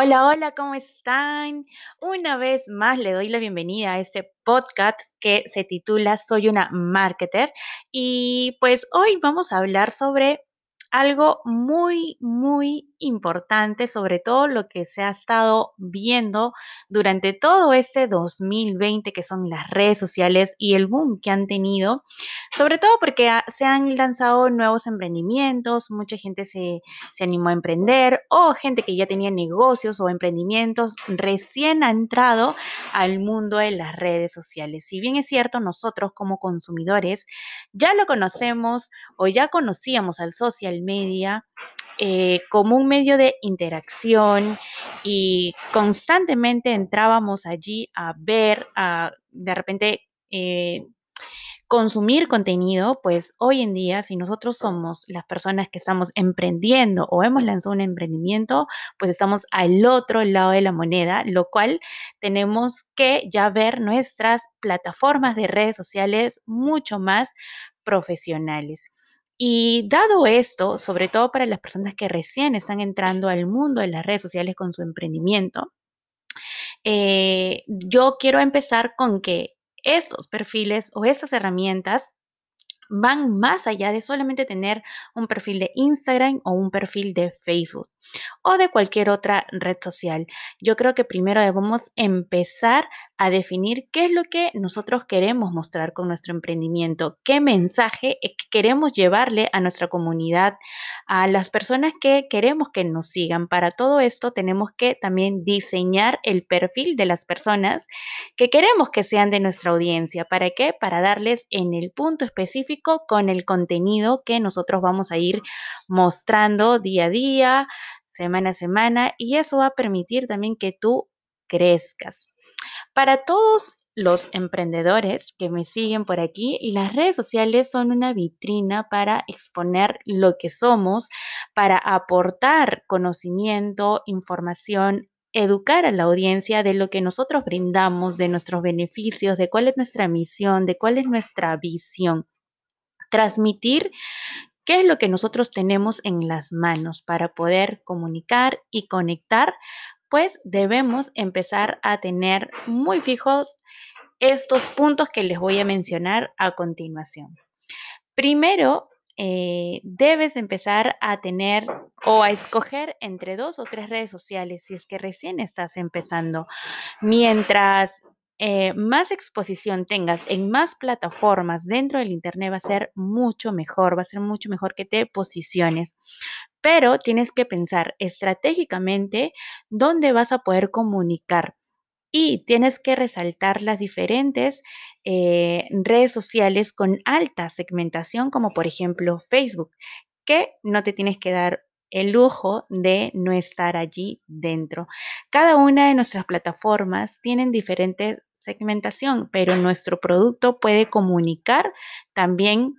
Hola, hola, ¿cómo están? Una vez más le doy la bienvenida a este podcast que se titula Soy una marketer y pues hoy vamos a hablar sobre algo muy, muy importante, sobre todo lo que se ha estado viendo durante todo este 2020, que son las redes sociales y el boom que han tenido, sobre todo porque se han lanzado nuevos emprendimientos, mucha gente se, se animó a emprender o gente que ya tenía negocios o emprendimientos recién ha entrado al mundo de las redes sociales. Si bien es cierto, nosotros como consumidores ya lo conocemos o ya conocíamos al social media, eh, como un medio de interacción y constantemente entrábamos allí a ver, a de repente eh, consumir contenido, pues hoy en día, si nosotros somos las personas que estamos emprendiendo o hemos lanzado un emprendimiento, pues estamos al otro lado de la moneda, lo cual tenemos que ya ver nuestras plataformas de redes sociales mucho más profesionales. Y dado esto, sobre todo para las personas que recién están entrando al mundo de las redes sociales con su emprendimiento, eh, yo quiero empezar con que estos perfiles o estas herramientas van más allá de solamente tener un perfil de Instagram o un perfil de Facebook o de cualquier otra red social. Yo creo que primero debemos empezar a definir qué es lo que nosotros queremos mostrar con nuestro emprendimiento, qué mensaje queremos llevarle a nuestra comunidad, a las personas que queremos que nos sigan. Para todo esto tenemos que también diseñar el perfil de las personas que queremos que sean de nuestra audiencia. ¿Para qué? Para darles en el punto específico con el contenido que nosotros vamos a ir mostrando día a día, semana a semana y eso va a permitir también que tú crezcas. Para todos los emprendedores que me siguen por aquí, las redes sociales son una vitrina para exponer lo que somos, para aportar conocimiento, información, educar a la audiencia de lo que nosotros brindamos, de nuestros beneficios, de cuál es nuestra misión, de cuál es nuestra visión. Transmitir qué es lo que nosotros tenemos en las manos para poder comunicar y conectar, pues debemos empezar a tener muy fijos estos puntos que les voy a mencionar a continuación. Primero, eh, debes empezar a tener o a escoger entre dos o tres redes sociales si es que recién estás empezando. Mientras eh, más exposición tengas en más plataformas dentro del Internet va a ser mucho mejor, va a ser mucho mejor que te posiciones. Pero tienes que pensar estratégicamente dónde vas a poder comunicar y tienes que resaltar las diferentes eh, redes sociales con alta segmentación, como por ejemplo Facebook, que no te tienes que dar el lujo de no estar allí dentro. Cada una de nuestras plataformas tienen diferentes segmentación, pero nuestro producto puede comunicar también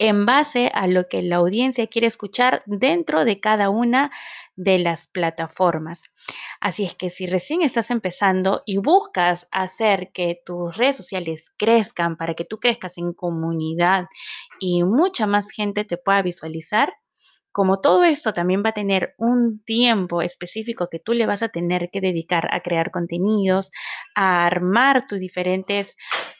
en base a lo que la audiencia quiere escuchar dentro de cada una de las plataformas. Así es que si recién estás empezando y buscas hacer que tus redes sociales crezcan para que tú crezcas en comunidad y mucha más gente te pueda visualizar, como todo esto también va a tener un tiempo específico que tú le vas a tener que dedicar a crear contenidos, a armar tus diferentes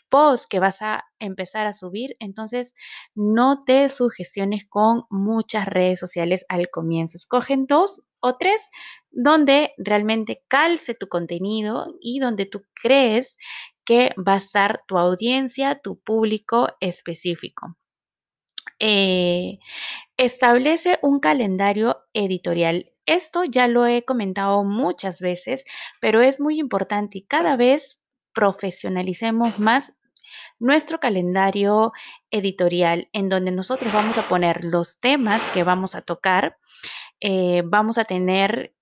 posts que vas a empezar a subir, entonces no te sugestiones con muchas redes sociales al comienzo. Escogen dos o tres donde realmente calce tu contenido y donde tú crees que va a estar tu audiencia, tu público específico. Eh, establece un calendario editorial. Esto ya lo he comentado muchas veces, pero es muy importante y cada vez profesionalicemos más nuestro calendario editorial en donde nosotros vamos a poner los temas que vamos a tocar, eh, vamos a tener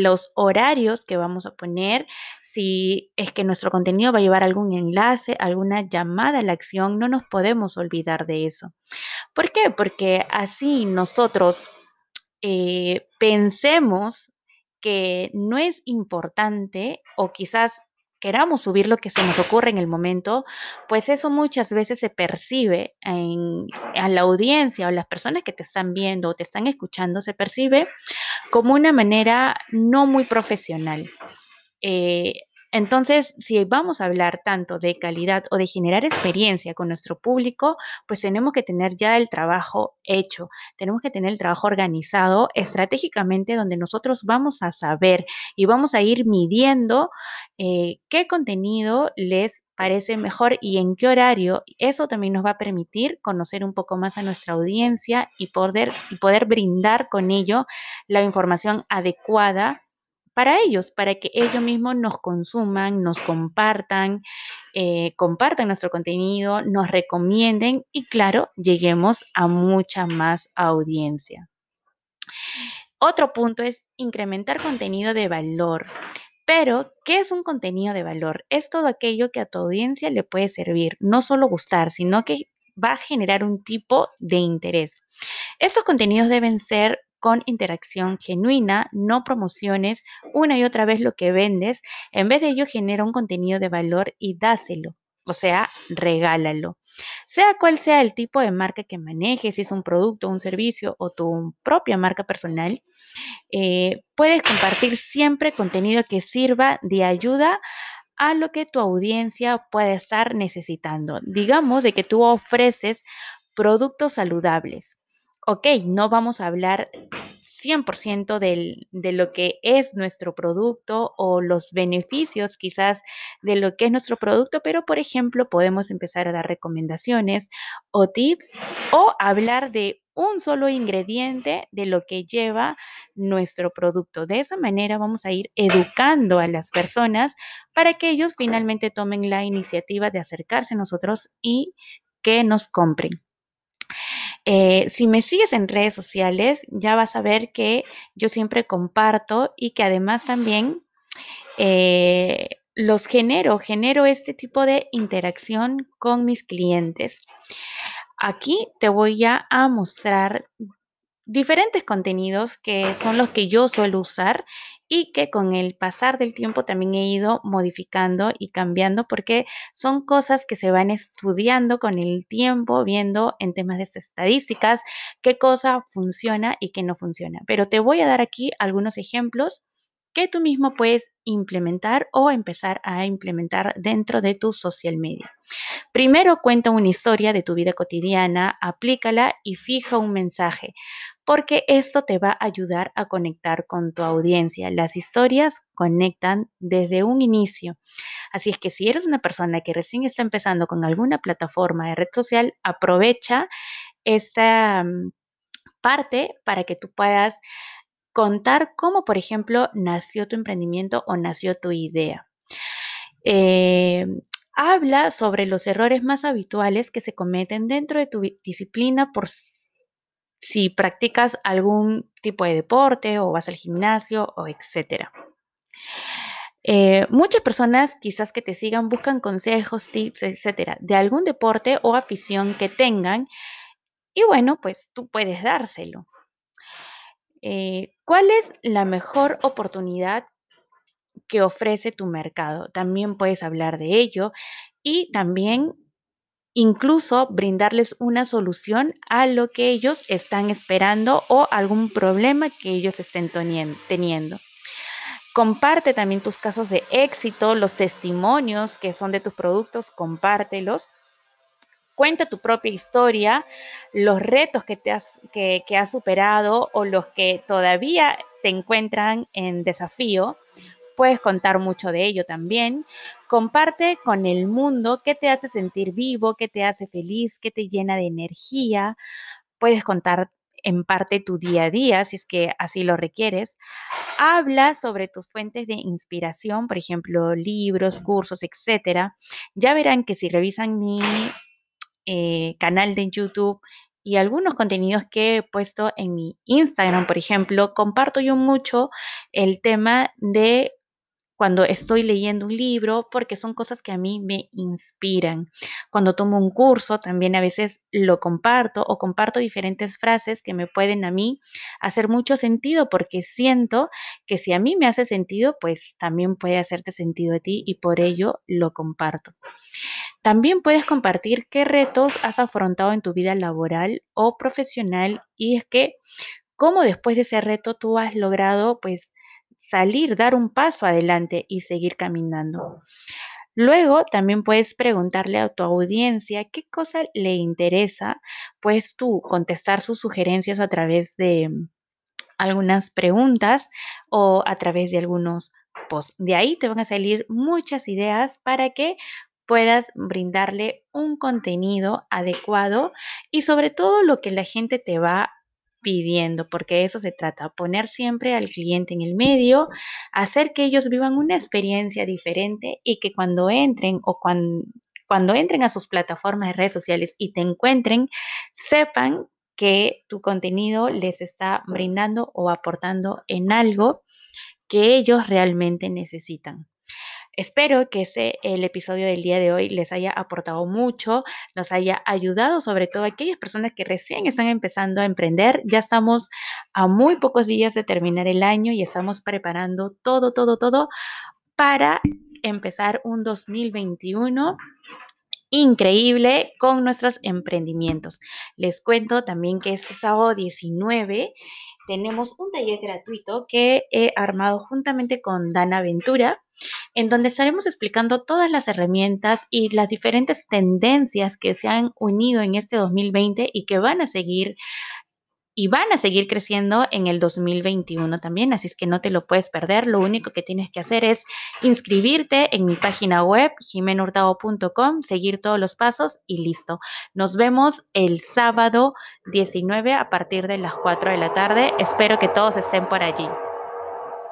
los horarios que vamos a poner, si es que nuestro contenido va a llevar algún enlace, alguna llamada a la acción, no nos podemos olvidar de eso. ¿Por qué? Porque así nosotros eh, pensemos que no es importante o quizás queramos subir lo que se nos ocurre en el momento, pues eso muchas veces se percibe en, a la audiencia o las personas que te están viendo o te están escuchando, se percibe como una manera no muy profesional. Eh, entonces, si vamos a hablar tanto de calidad o de generar experiencia con nuestro público, pues tenemos que tener ya el trabajo hecho, tenemos que tener el trabajo organizado estratégicamente donde nosotros vamos a saber y vamos a ir midiendo eh, qué contenido les parece mejor y en qué horario. Eso también nos va a permitir conocer un poco más a nuestra audiencia y poder, y poder brindar con ello la información adecuada para ellos, para que ellos mismos nos consuman, nos compartan, eh, compartan nuestro contenido, nos recomienden y claro, lleguemos a mucha más audiencia. Otro punto es incrementar contenido de valor. Pero, ¿qué es un contenido de valor? Es todo aquello que a tu audiencia le puede servir, no solo gustar, sino que va a generar un tipo de interés. Estos contenidos deben ser con interacción genuina, no promociones una y otra vez lo que vendes. En vez de ello, genera un contenido de valor y dáselo. O sea, regálalo. Sea cual sea el tipo de marca que manejes, si es un producto, un servicio o tu propia marca personal, eh, puedes compartir siempre contenido que sirva de ayuda a lo que tu audiencia puede estar necesitando. Digamos de que tú ofreces productos saludables ok, no vamos a hablar 100% de lo que es nuestro producto o los beneficios quizás de lo que es nuestro producto, pero por ejemplo podemos empezar a dar recomendaciones o tips o hablar de un solo ingrediente de lo que lleva nuestro producto. De esa manera vamos a ir educando a las personas para que ellos finalmente tomen la iniciativa de acercarse a nosotros y que nos compren. Eh, si me sigues en redes sociales, ya vas a ver que yo siempre comparto y que además también eh, los genero, genero este tipo de interacción con mis clientes. Aquí te voy a mostrar diferentes contenidos que son los que yo suelo usar y que con el pasar del tiempo también he ido modificando y cambiando porque son cosas que se van estudiando con el tiempo, viendo en temas de estadísticas qué cosa funciona y qué no funciona. Pero te voy a dar aquí algunos ejemplos que tú mismo puedes implementar o empezar a implementar dentro de tu social media. Primero cuenta una historia de tu vida cotidiana, aplícala y fija un mensaje, porque esto te va a ayudar a conectar con tu audiencia. Las historias conectan desde un inicio. Así es que si eres una persona que recién está empezando con alguna plataforma de red social, aprovecha esta mm, parte para que tú puedas contar cómo, por ejemplo, nació tu emprendimiento o nació tu idea. Eh, habla sobre los errores más habituales que se cometen dentro de tu disciplina por si practicas algún tipo de deporte o vas al gimnasio o etcétera. Eh, muchas personas quizás que te sigan buscan consejos, tips, etcétera, de algún deporte o afición que tengan y bueno, pues tú puedes dárselo. Eh, ¿Cuál es la mejor oportunidad que ofrece tu mercado? También puedes hablar de ello y también incluso brindarles una solución a lo que ellos están esperando o algún problema que ellos estén teniendo. Comparte también tus casos de éxito, los testimonios que son de tus productos, compártelos cuenta tu propia historia, los retos que, te has, que, has superado o los que todavía te encuentran en desafío. Puedes contar mucho de ello también. Comparte con el mundo qué te hace sentir vivo, qué te hace feliz, qué te llena de energía. Puedes contar en parte tu día a día, si es que así lo requieres. Habla sobre tus fuentes de inspiración, por ejemplo, libros, cursos, etc. Ya verán que si revisan mi eh, canal de YouTube y algunos contenidos que he puesto en mi Instagram, por ejemplo, comparto yo mucho el tema de cuando estoy leyendo un libro, porque son cosas que a mí me inspiran. Cuando tomo un curso, también a veces lo comparto o comparto diferentes frases que me pueden a mí hacer mucho sentido, porque siento que si a mí me hace sentido, pues también puede hacerte sentido a ti y por ello lo comparto. También puedes compartir qué retos has afrontado en tu vida laboral o profesional y es que cómo después de ese reto tú has logrado pues salir, dar un paso adelante y seguir caminando. Luego también puedes preguntarle a tu audiencia qué cosa le interesa, puedes tú contestar sus sugerencias a través de algunas preguntas o a través de algunos posts. De ahí te van a salir muchas ideas para que puedas brindarle un contenido adecuado y sobre todo lo que la gente te va pidiendo, porque eso se trata, poner siempre al cliente en el medio, hacer que ellos vivan una experiencia diferente y que cuando entren o cuando, cuando entren a sus plataformas de redes sociales y te encuentren, sepan que tu contenido les está brindando o aportando en algo que ellos realmente necesitan. Espero que ese, el episodio del día de hoy les haya aportado mucho, nos haya ayudado, sobre todo a aquellas personas que recién están empezando a emprender. Ya estamos a muy pocos días de terminar el año y estamos preparando todo, todo, todo para empezar un 2021 increíble con nuestros emprendimientos. Les cuento también que este sábado 19 tenemos un taller gratuito que he armado juntamente con Dana Ventura, en donde estaremos explicando todas las herramientas y las diferentes tendencias que se han unido en este 2020 y que van a seguir y van a seguir creciendo en el 2021 también, así es que no te lo puedes perder. Lo único que tienes que hacer es inscribirte en mi página web, jimenhurtado.com, seguir todos los pasos y listo. Nos vemos el sábado 19 a partir de las 4 de la tarde. Espero que todos estén por allí.